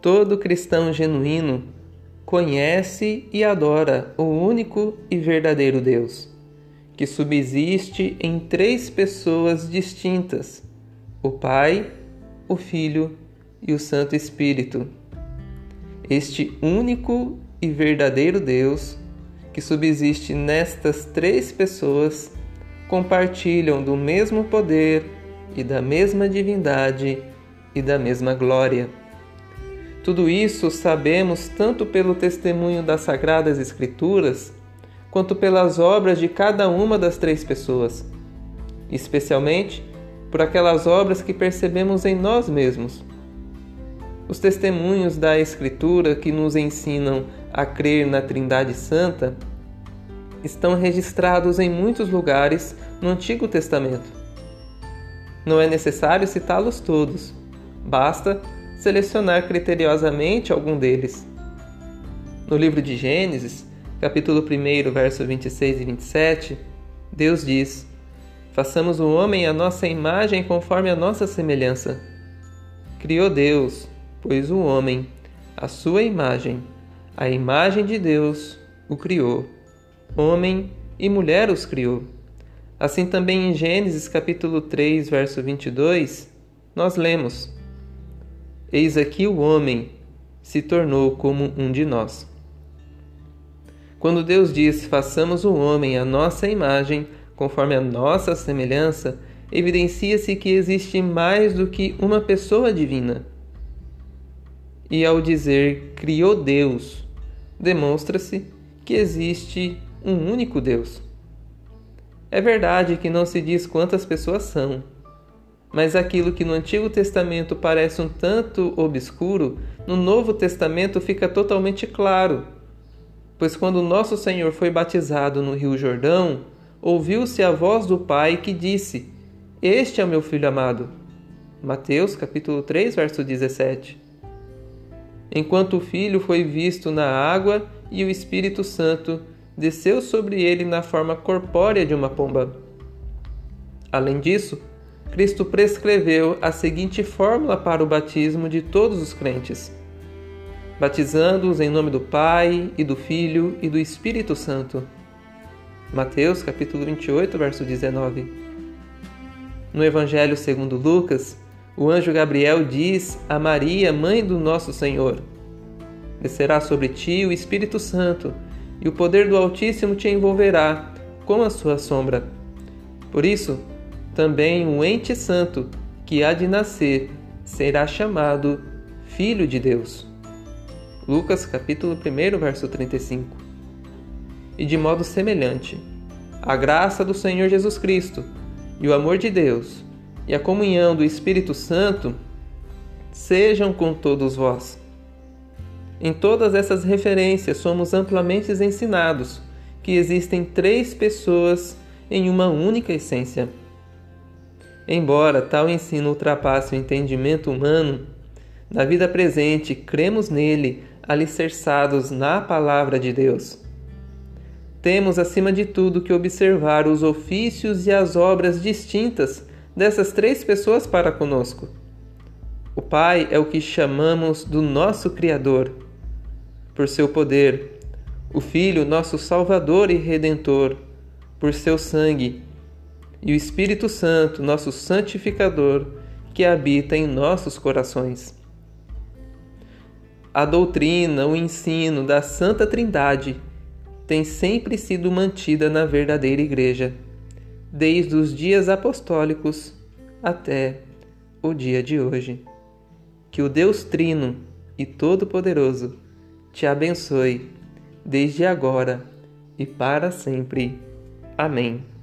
Todo cristão genuíno conhece e adora o único e verdadeiro Deus, que subsiste em três pessoas distintas: o Pai, o Filho e o Santo Espírito. Este único e verdadeiro Deus, que subsiste nestas três pessoas, compartilham do mesmo poder e da mesma divindade e da mesma glória. Tudo isso sabemos tanto pelo testemunho das Sagradas Escrituras, quanto pelas obras de cada uma das três pessoas, especialmente por aquelas obras que percebemos em nós mesmos. Os testemunhos da Escritura que nos ensinam a crer na Trindade Santa estão registrados em muitos lugares no Antigo Testamento. Não é necessário citá-los todos, basta selecionar criteriosamente algum deles. No livro de Gênesis, capítulo 1, verso 26 e 27, Deus diz: Façamos o homem à nossa imagem conforme a nossa semelhança. Criou Deus, pois o homem, a sua imagem, a imagem de Deus, o criou. Homem e mulher os criou. Assim também em Gênesis capítulo 3, verso 22, nós lemos: Eis aqui o homem se tornou como um de nós. Quando Deus diz: "Façamos o homem à nossa imagem, conforme a nossa semelhança", evidencia-se que existe mais do que uma pessoa divina. E ao dizer criou Deus, demonstra-se que existe um único Deus. É verdade que não se diz quantas pessoas são, mas aquilo que no Antigo Testamento parece um tanto obscuro, no Novo Testamento fica totalmente claro. Pois quando nosso Senhor foi batizado no Rio Jordão, ouviu-se a voz do Pai que disse: Este é o meu filho amado. Mateus capítulo 3, verso 17. Enquanto o filho foi visto na água e o Espírito Santo desceu sobre ele na forma corpórea de uma pomba. Além disso, Cristo prescreveu a seguinte fórmula para o batismo de todos os crentes: batizando-os em nome do Pai e do Filho e do Espírito Santo. Mateus capítulo 28, verso 19. No Evangelho segundo Lucas, o anjo Gabriel diz a Maria, mãe do nosso Senhor: Descerá sobre ti o Espírito Santo e o poder do Altíssimo te envolverá com a sua sombra. Por isso, também o ente santo que há de nascer será chamado Filho de Deus. Lucas capítulo 1, verso 35. E de modo semelhante, a graça do Senhor Jesus Cristo e o amor de Deus e a comunhão do Espírito Santo sejam com todos vós. Em todas essas referências, somos amplamente ensinados que existem três pessoas em uma única essência. Embora tal ensino ultrapasse o entendimento humano, na vida presente cremos nele alicerçados na Palavra de Deus. Temos, acima de tudo, que observar os ofícios e as obras distintas dessas três pessoas para conosco. O Pai é o que chamamos do nosso Criador por seu poder, o Filho, nosso Salvador e Redentor, por seu sangue, e o Espírito Santo, nosso santificador, que habita em nossos corações. A doutrina, o ensino da Santa Trindade tem sempre sido mantida na verdadeira Igreja, desde os dias apostólicos até o dia de hoje. Que o Deus Trino e Todo-Poderoso te abençoe, desde agora e para sempre. Amém.